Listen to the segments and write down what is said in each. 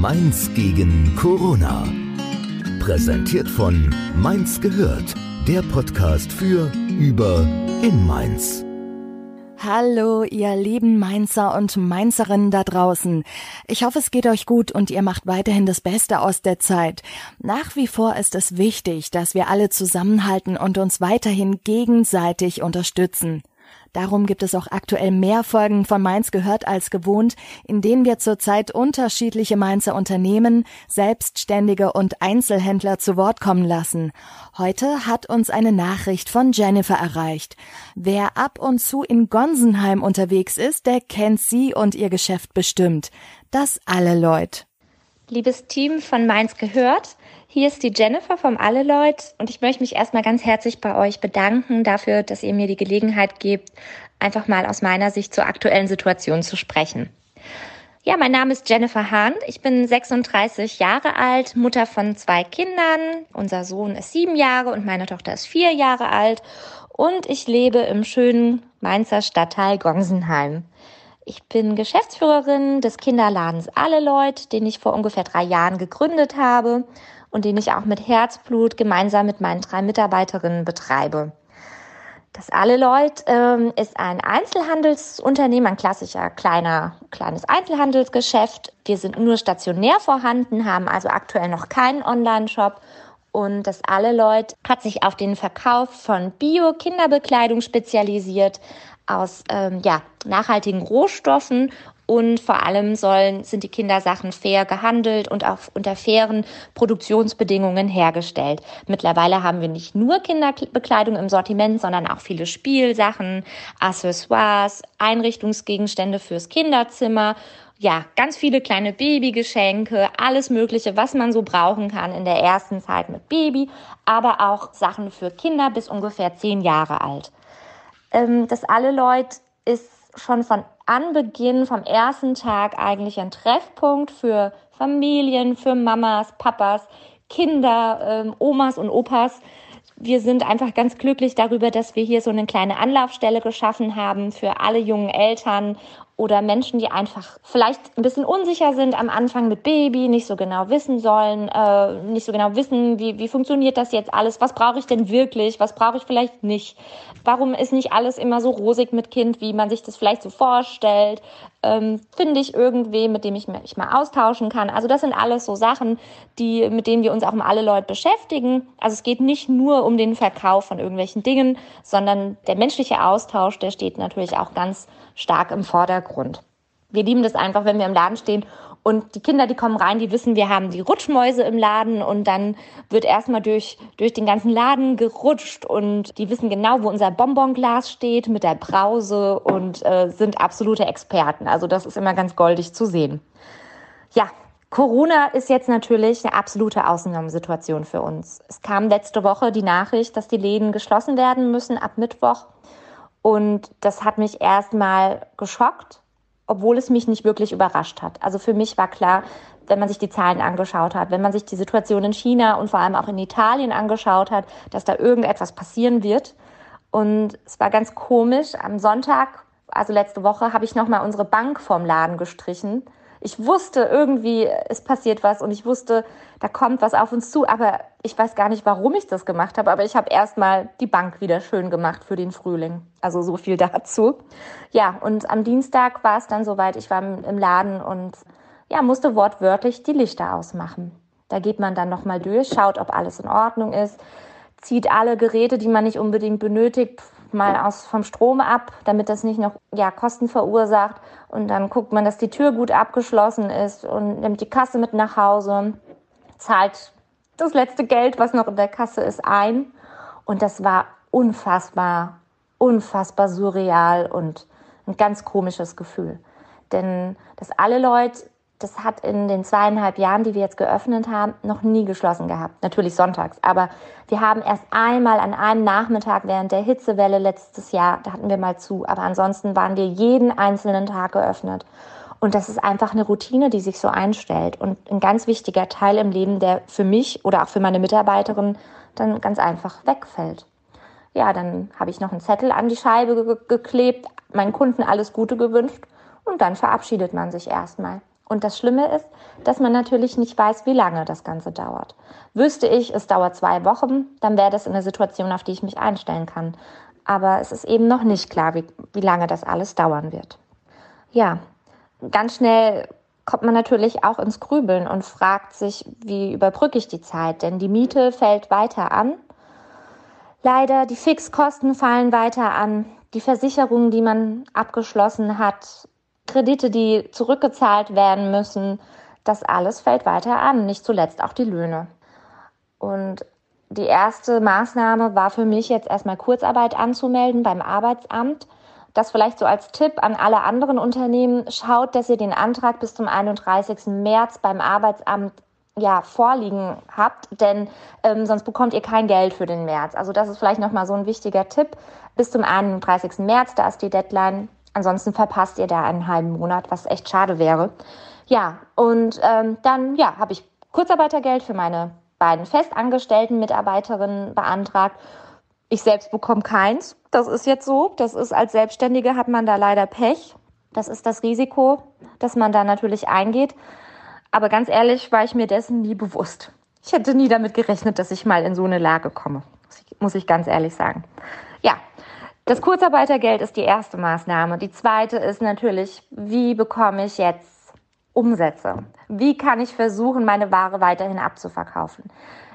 Mainz gegen Corona. Präsentiert von Mainz gehört, der Podcast für, über, in Mainz. Hallo, ihr lieben Mainzer und Mainzerinnen da draußen. Ich hoffe, es geht euch gut und ihr macht weiterhin das Beste aus der Zeit. Nach wie vor ist es wichtig, dass wir alle zusammenhalten und uns weiterhin gegenseitig unterstützen. Darum gibt es auch aktuell mehr Folgen von Mainz gehört als gewohnt, in denen wir zurzeit unterschiedliche Mainzer Unternehmen, Selbstständige und Einzelhändler zu Wort kommen lassen. Heute hat uns eine Nachricht von Jennifer erreicht. Wer ab und zu in Gonsenheim unterwegs ist, der kennt sie und ihr Geschäft bestimmt. Das alle Leute. Liebes Team von Mainz gehört, hier ist die Jennifer vom Alleleut und ich möchte mich erstmal ganz herzlich bei euch bedanken dafür, dass ihr mir die Gelegenheit gebt, einfach mal aus meiner Sicht zur aktuellen Situation zu sprechen. Ja, mein Name ist Jennifer Hahn. Ich bin 36 Jahre alt, Mutter von zwei Kindern. Unser Sohn ist sieben Jahre und meine Tochter ist vier Jahre alt. Und ich lebe im schönen Mainzer Stadtteil Gonsenheim. Ich bin Geschäftsführerin des Kinderladens Alleleut, den ich vor ungefähr drei Jahren gegründet habe und den ich auch mit Herzblut gemeinsam mit meinen drei Mitarbeiterinnen betreibe. Das Alleleut ähm, ist ein Einzelhandelsunternehmen, ein klassischer kleiner, kleines Einzelhandelsgeschäft. Wir sind nur stationär vorhanden, haben also aktuell noch keinen Online-Shop. Und das Alleleut hat sich auf den Verkauf von Bio-Kinderbekleidung spezialisiert aus ähm, ja, nachhaltigen Rohstoffen und vor allem sollen, sind die Kindersachen fair gehandelt und auch unter fairen Produktionsbedingungen hergestellt. Mittlerweile haben wir nicht nur Kinderbekleidung im Sortiment, sondern auch viele Spielsachen, Accessoires, Einrichtungsgegenstände fürs Kinderzimmer ja, ganz viele kleine Babygeschenke, alles Mögliche, was man so brauchen kann in der ersten Zeit mit Baby, aber auch Sachen für Kinder bis ungefähr zehn Jahre alt. Ähm, das alle Leute ist schon von Anbeginn, vom ersten Tag eigentlich ein Treffpunkt für Familien, für Mamas, Papas, Kinder, ähm, Omas und Opas. Wir sind einfach ganz glücklich darüber, dass wir hier so eine kleine Anlaufstelle geschaffen haben für alle jungen Eltern oder Menschen, die einfach vielleicht ein bisschen unsicher sind am Anfang mit Baby, nicht so genau wissen sollen, äh, nicht so genau wissen, wie, wie funktioniert das jetzt alles, was brauche ich denn wirklich, was brauche ich vielleicht nicht, warum ist nicht alles immer so rosig mit Kind, wie man sich das vielleicht so vorstellt, ähm, finde ich irgendwie, mit dem ich mich mal austauschen kann. Also das sind alles so Sachen, die, mit denen wir uns auch um alle Leute beschäftigen. Also es geht nicht nur um den Verkauf von irgendwelchen Dingen, sondern der menschliche Austausch, der steht natürlich auch ganz stark im Vordergrund. Wir lieben das einfach, wenn wir im Laden stehen und die Kinder, die kommen rein, die wissen, wir haben die Rutschmäuse im Laden und dann wird erstmal durch, durch den ganzen Laden gerutscht und die wissen genau, wo unser Bonbonglas steht mit der Brause und äh, sind absolute Experten. Also das ist immer ganz goldig zu sehen. Ja, Corona ist jetzt natürlich eine absolute Ausnahmesituation für uns. Es kam letzte Woche die Nachricht, dass die Läden geschlossen werden müssen ab Mittwoch. Und das hat mich erstmal geschockt, obwohl es mich nicht wirklich überrascht hat. Also für mich war klar, wenn man sich die Zahlen angeschaut hat, wenn man sich die Situation in China und vor allem auch in Italien angeschaut hat, dass da irgendetwas passieren wird. Und es war ganz komisch. Am Sonntag, also letzte Woche, habe ich nochmal unsere Bank vom Laden gestrichen ich wusste irgendwie, es passiert was und ich wusste, da kommt was auf uns zu, aber ich weiß gar nicht, warum ich das gemacht habe, aber ich habe erstmal die Bank wieder schön gemacht für den Frühling. Also so viel dazu. Ja, und am Dienstag war es dann soweit, ich war im Laden und ja, musste wortwörtlich die Lichter ausmachen. Da geht man dann nochmal durch, schaut, ob alles in Ordnung ist, zieht alle Geräte, die man nicht unbedingt benötigt, mal aus vom Strom ab, damit das nicht noch ja, Kosten verursacht. Und dann guckt man, dass die Tür gut abgeschlossen ist und nimmt die Kasse mit nach Hause, zahlt das letzte Geld, was noch in der Kasse ist, ein. Und das war unfassbar, unfassbar surreal und ein ganz komisches Gefühl. Denn dass alle Leute das hat in den zweieinhalb Jahren, die wir jetzt geöffnet haben, noch nie geschlossen gehabt. Natürlich sonntags. Aber wir haben erst einmal an einem Nachmittag während der Hitzewelle letztes Jahr, da hatten wir mal zu. Aber ansonsten waren wir jeden einzelnen Tag geöffnet. Und das ist einfach eine Routine, die sich so einstellt. Und ein ganz wichtiger Teil im Leben, der für mich oder auch für meine Mitarbeiterin dann ganz einfach wegfällt. Ja, dann habe ich noch einen Zettel an die Scheibe ge geklebt, meinen Kunden alles Gute gewünscht und dann verabschiedet man sich erstmal. Und das Schlimme ist, dass man natürlich nicht weiß, wie lange das Ganze dauert. Wüsste ich, es dauert zwei Wochen, dann wäre das eine Situation, auf die ich mich einstellen kann. Aber es ist eben noch nicht klar, wie, wie lange das alles dauern wird. Ja, ganz schnell kommt man natürlich auch ins Grübeln und fragt sich, wie überbrücke ich die Zeit? Denn die Miete fällt weiter an. Leider, die Fixkosten fallen weiter an. Die Versicherungen, die man abgeschlossen hat, Kredite, die zurückgezahlt werden müssen, das alles fällt weiter an, nicht zuletzt auch die Löhne. Und die erste Maßnahme war für mich jetzt erstmal Kurzarbeit anzumelden beim Arbeitsamt. Das vielleicht so als Tipp an alle anderen Unternehmen. Schaut, dass ihr den Antrag bis zum 31. März beim Arbeitsamt ja, vorliegen habt, denn ähm, sonst bekommt ihr kein Geld für den März. Also das ist vielleicht nochmal so ein wichtiger Tipp. Bis zum 31. März, da ist die Deadline. Ansonsten verpasst ihr da einen halben Monat, was echt schade wäre. Ja, und ähm, dann ja, habe ich Kurzarbeitergeld für meine beiden festangestellten Mitarbeiterinnen beantragt. Ich selbst bekomme keins. Das ist jetzt so. Das ist als Selbstständige hat man da leider Pech. Das ist das Risiko, das man da natürlich eingeht. Aber ganz ehrlich war ich mir dessen nie bewusst. Ich hätte nie damit gerechnet, dass ich mal in so eine Lage komme. Muss ich ganz ehrlich sagen. Ja, das Kurzarbeitergeld ist die erste Maßnahme. Die zweite ist natürlich, wie bekomme ich jetzt Umsätze? Wie kann ich versuchen, meine Ware weiterhin abzuverkaufen?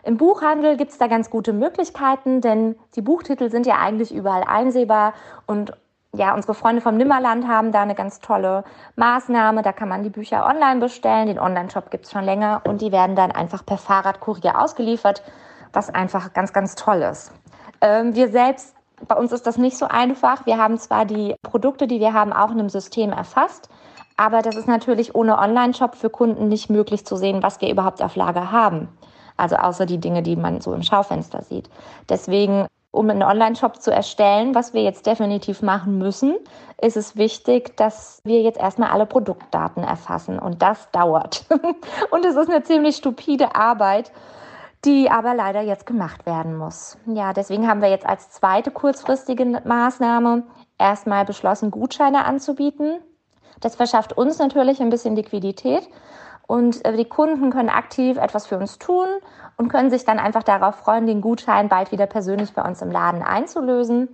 Im Buchhandel gibt es da ganz gute Möglichkeiten, denn die Buchtitel sind ja eigentlich überall einsehbar und ja, unsere Freunde vom Nimmerland haben da eine ganz tolle Maßnahme. Da kann man die Bücher online bestellen. Den Online-Shop gibt es schon länger und die werden dann einfach per Fahrradkurier ausgeliefert, was einfach ganz, ganz toll ist. Ähm, wir selbst bei uns ist das nicht so einfach. Wir haben zwar die Produkte, die wir haben, auch in einem System erfasst, aber das ist natürlich ohne Online-Shop für Kunden nicht möglich zu sehen, was wir überhaupt auf Lager haben. Also außer die Dinge, die man so im Schaufenster sieht. Deswegen, um einen Online-Shop zu erstellen, was wir jetzt definitiv machen müssen, ist es wichtig, dass wir jetzt erstmal alle Produktdaten erfassen. Und das dauert. Und es ist eine ziemlich stupide Arbeit die aber leider jetzt gemacht werden muss. Ja, deswegen haben wir jetzt als zweite kurzfristige Maßnahme erstmal beschlossen, Gutscheine anzubieten. Das verschafft uns natürlich ein bisschen Liquidität und äh, die Kunden können aktiv etwas für uns tun und können sich dann einfach darauf freuen, den Gutschein bald wieder persönlich bei uns im Laden einzulösen.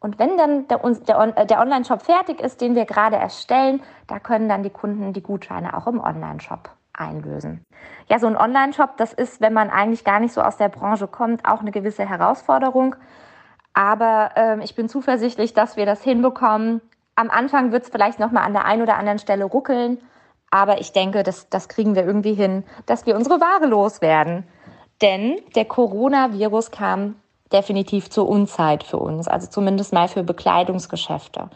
Und wenn dann der, der, der Online-Shop fertig ist, den wir gerade erstellen, da können dann die Kunden die Gutscheine auch im Online-Shop einlösen. Ja, so ein Online-Shop, das ist, wenn man eigentlich gar nicht so aus der Branche kommt, auch eine gewisse Herausforderung. Aber ähm, ich bin zuversichtlich, dass wir das hinbekommen. Am Anfang wird es vielleicht noch mal an der einen oder anderen Stelle ruckeln, aber ich denke, das, das kriegen wir irgendwie hin, dass wir unsere Ware loswerden. Denn der Coronavirus kam definitiv zur Unzeit für uns, also zumindest mal für Bekleidungsgeschäfte.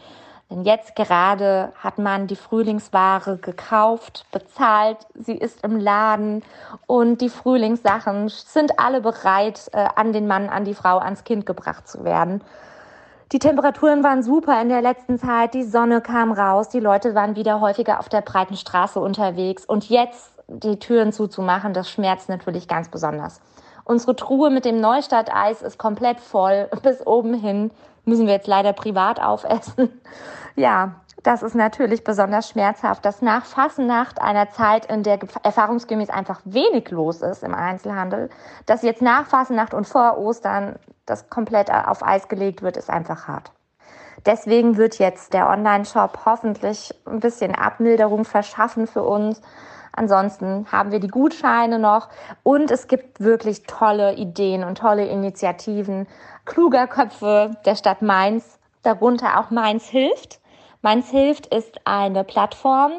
Denn jetzt gerade hat man die Frühlingsware gekauft, bezahlt, sie ist im Laden und die Frühlingssachen sind alle bereit, äh, an den Mann, an die Frau, ans Kind gebracht zu werden. Die Temperaturen waren super in der letzten Zeit, die Sonne kam raus, die Leute waren wieder häufiger auf der breiten Straße unterwegs und jetzt die Türen zuzumachen, das schmerzt natürlich ganz besonders. Unsere Truhe mit dem Neustadt-Eis ist komplett voll bis oben hin müssen wir jetzt leider privat aufessen. Ja, das ist natürlich besonders schmerzhaft, dass nach Fassennacht einer Zeit, in der erfahrungsgemäß einfach wenig los ist im Einzelhandel, dass jetzt nach Fassennacht und vor Ostern das komplett auf Eis gelegt wird, ist einfach hart. Deswegen wird jetzt der Online-Shop hoffentlich ein bisschen Abmilderung verschaffen für uns. Ansonsten haben wir die Gutscheine noch und es gibt wirklich tolle Ideen und tolle Initiativen kluger Köpfe der Stadt Mainz, darunter auch Mainz hilft. Mainz hilft ist eine Plattform,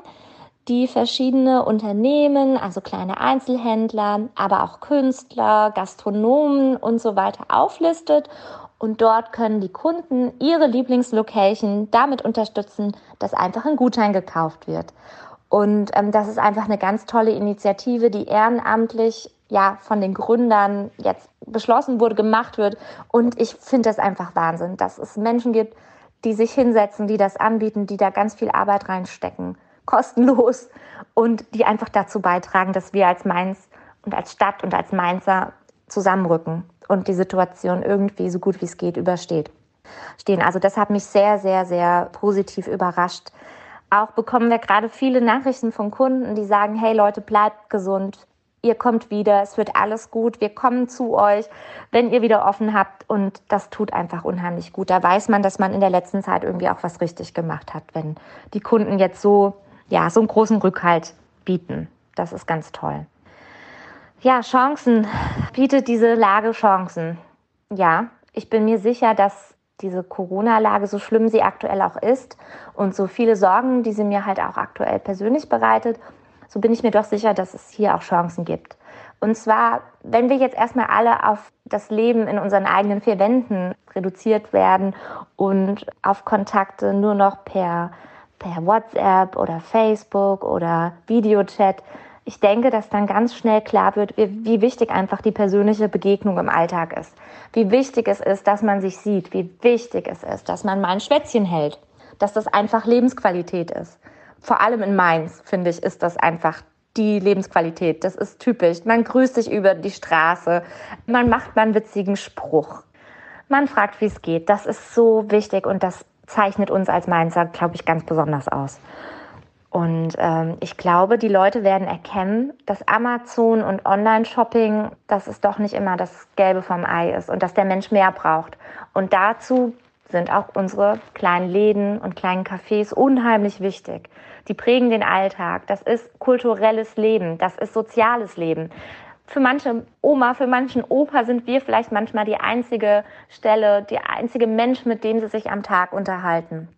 die verschiedene Unternehmen, also kleine Einzelhändler, aber auch Künstler, Gastronomen und so weiter auflistet. Und dort können die Kunden ihre Lieblingslocation damit unterstützen, dass einfach ein Gutschein gekauft wird. Und ähm, das ist einfach eine ganz tolle Initiative, die ehrenamtlich ja von den Gründern jetzt beschlossen wurde, gemacht wird. Und ich finde das einfach Wahnsinn, dass es Menschen gibt, die sich hinsetzen, die das anbieten, die da ganz viel Arbeit reinstecken, kostenlos und die einfach dazu beitragen, dass wir als Mainz und als Stadt und als Mainzer zusammenrücken und die Situation irgendwie so gut wie es geht übersteht. Stehen. Also das hat mich sehr, sehr, sehr positiv überrascht. auch bekommen wir gerade viele Nachrichten von Kunden, die sagen, hey Leute, bleibt gesund, ihr kommt wieder, es wird alles gut, wir kommen zu euch, wenn ihr wieder offen habt. Und das tut einfach unheimlich gut. Da weiß man, dass man in der letzten Zeit irgendwie auch was richtig gemacht hat, wenn die Kunden jetzt so, ja, so einen großen Rückhalt bieten. Das ist ganz toll. Ja, Chancen. Bietet diese Lage Chancen? Ja, ich bin mir sicher, dass diese Corona-Lage, so schlimm sie aktuell auch ist und so viele Sorgen, die sie mir halt auch aktuell persönlich bereitet, so bin ich mir doch sicher, dass es hier auch Chancen gibt. Und zwar, wenn wir jetzt erstmal alle auf das Leben in unseren eigenen vier Wänden reduziert werden und auf Kontakte nur noch per, per WhatsApp oder Facebook oder Videochat, ich denke, dass dann ganz schnell klar wird, wie wichtig einfach die persönliche Begegnung im Alltag ist. Wie wichtig es ist, dass man sich sieht. Wie wichtig es ist, dass man mal ein Schwätzchen hält. Dass das einfach Lebensqualität ist vor allem in Mainz, finde ich, ist das einfach die Lebensqualität. Das ist typisch. Man grüßt sich über die Straße, man macht mal einen witzigen Spruch, man fragt, wie es geht. Das ist so wichtig und das zeichnet uns als Mainzer, glaube ich, ganz besonders aus. Und ähm, ich glaube, die Leute werden erkennen, dass Amazon und Online-Shopping, dass es doch nicht immer das Gelbe vom Ei ist und dass der Mensch mehr braucht. Und dazu sind auch unsere kleinen Läden und kleinen Cafés unheimlich wichtig. Die prägen den Alltag. Das ist kulturelles Leben. Das ist soziales Leben. Für manche Oma, für manchen Opa sind wir vielleicht manchmal die einzige Stelle, der einzige Mensch, mit dem sie sich am Tag unterhalten.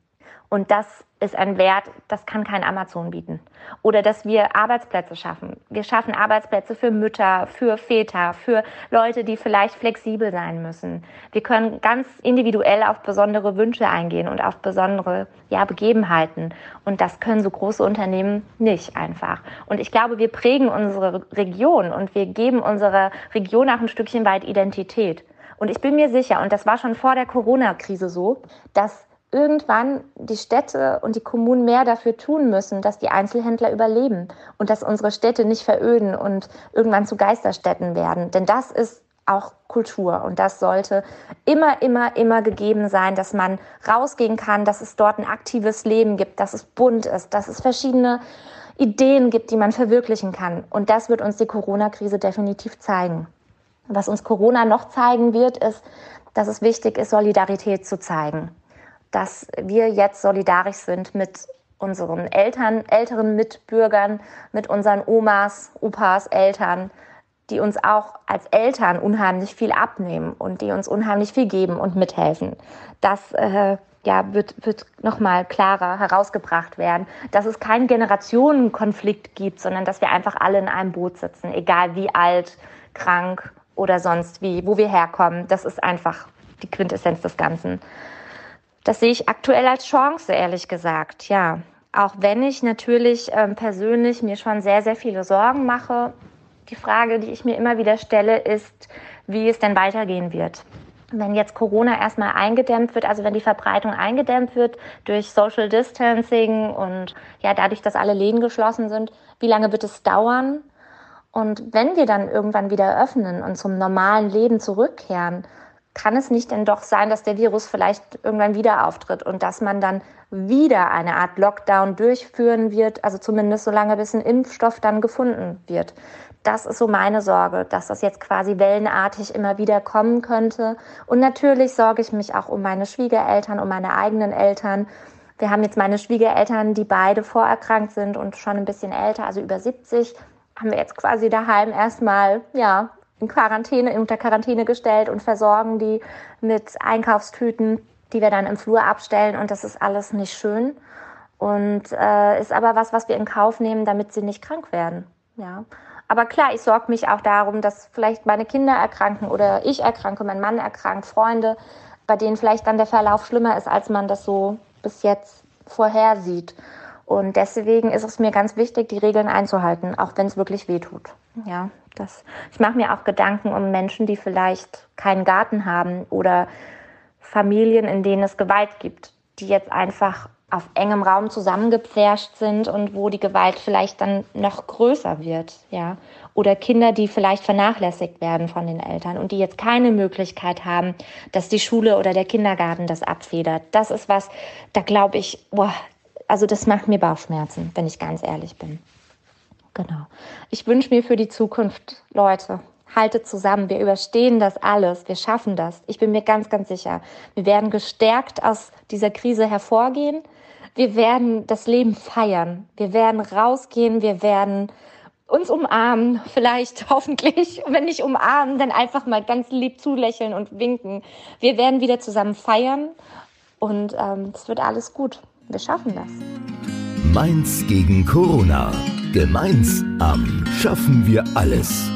Und das ist ein Wert, das kann kein Amazon bieten. Oder dass wir Arbeitsplätze schaffen. Wir schaffen Arbeitsplätze für Mütter, für Väter, für Leute, die vielleicht flexibel sein müssen. Wir können ganz individuell auf besondere Wünsche eingehen und auf besondere ja, Begebenheiten. Und das können so große Unternehmen nicht einfach. Und ich glaube, wir prägen unsere Region und wir geben unserer Region auch ein Stückchen weit Identität. Und ich bin mir sicher, und das war schon vor der Corona-Krise so, dass irgendwann die Städte und die Kommunen mehr dafür tun müssen, dass die Einzelhändler überleben und dass unsere Städte nicht veröden und irgendwann zu Geisterstädten werden. Denn das ist auch Kultur und das sollte immer, immer, immer gegeben sein, dass man rausgehen kann, dass es dort ein aktives Leben gibt, dass es bunt ist, dass es verschiedene Ideen gibt, die man verwirklichen kann. Und das wird uns die Corona-Krise definitiv zeigen. Was uns Corona noch zeigen wird, ist, dass es wichtig ist, Solidarität zu zeigen dass wir jetzt solidarisch sind mit unseren Eltern, älteren Mitbürgern, mit unseren Omas, Opas, Eltern, die uns auch als Eltern unheimlich viel abnehmen und die uns unheimlich viel geben und mithelfen. Das äh, ja, wird, wird nochmal klarer herausgebracht werden, dass es keinen Generationenkonflikt gibt, sondern dass wir einfach alle in einem Boot sitzen, egal wie alt, krank oder sonst wie, wo wir herkommen. Das ist einfach die Quintessenz des Ganzen. Das sehe ich aktuell als Chance, ehrlich gesagt, ja. Auch wenn ich natürlich ähm, persönlich mir schon sehr, sehr viele Sorgen mache. Die Frage, die ich mir immer wieder stelle, ist, wie es denn weitergehen wird. Wenn jetzt Corona erstmal eingedämmt wird, also wenn die Verbreitung eingedämmt wird durch Social Distancing und ja, dadurch, dass alle Läden geschlossen sind, wie lange wird es dauern? Und wenn wir dann irgendwann wieder öffnen und zum normalen Leben zurückkehren, kann es nicht denn doch sein, dass der Virus vielleicht irgendwann wieder auftritt und dass man dann wieder eine Art Lockdown durchführen wird, also zumindest so lange, bis ein Impfstoff dann gefunden wird. Das ist so meine Sorge, dass das jetzt quasi wellenartig immer wieder kommen könnte. Und natürlich sorge ich mich auch um meine Schwiegereltern, um meine eigenen Eltern. Wir haben jetzt meine Schwiegereltern, die beide vorerkrankt sind und schon ein bisschen älter, also über 70, haben wir jetzt quasi daheim erstmal, ja, in Quarantäne, unter Quarantäne gestellt und versorgen die mit Einkaufstüten, die wir dann im Flur abstellen. Und das ist alles nicht schön. Und äh, ist aber was, was wir in Kauf nehmen, damit sie nicht krank werden. Ja. Aber klar, ich sorge mich auch darum, dass vielleicht meine Kinder erkranken oder ich erkranke, mein Mann erkrankt, Freunde, bei denen vielleicht dann der Verlauf schlimmer ist, als man das so bis jetzt vorhersieht. Und deswegen ist es mir ganz wichtig, die Regeln einzuhalten, auch wenn es wirklich weh tut. Ja, das, ich mache mir auch Gedanken um Menschen, die vielleicht keinen Garten haben oder Familien, in denen es Gewalt gibt, die jetzt einfach auf engem Raum zusammengepfercht sind und wo die Gewalt vielleicht dann noch größer wird, ja. Oder Kinder, die vielleicht vernachlässigt werden von den Eltern und die jetzt keine Möglichkeit haben, dass die Schule oder der Kindergarten das abfedert. Das ist was, da glaube ich, boah, also das macht mir Bauchschmerzen, wenn ich ganz ehrlich bin. Genau. Ich wünsche mir für die Zukunft, Leute, haltet zusammen. Wir überstehen das alles. Wir schaffen das. Ich bin mir ganz, ganz sicher. Wir werden gestärkt aus dieser Krise hervorgehen. Wir werden das Leben feiern. Wir werden rausgehen. Wir werden uns umarmen, vielleicht hoffentlich, wenn nicht umarmen, dann einfach mal ganz lieb zulächeln und winken. Wir werden wieder zusammen feiern und ähm, es wird alles gut. Wir schaffen das. Mainz gegen Corona. Gemeinsam schaffen wir alles.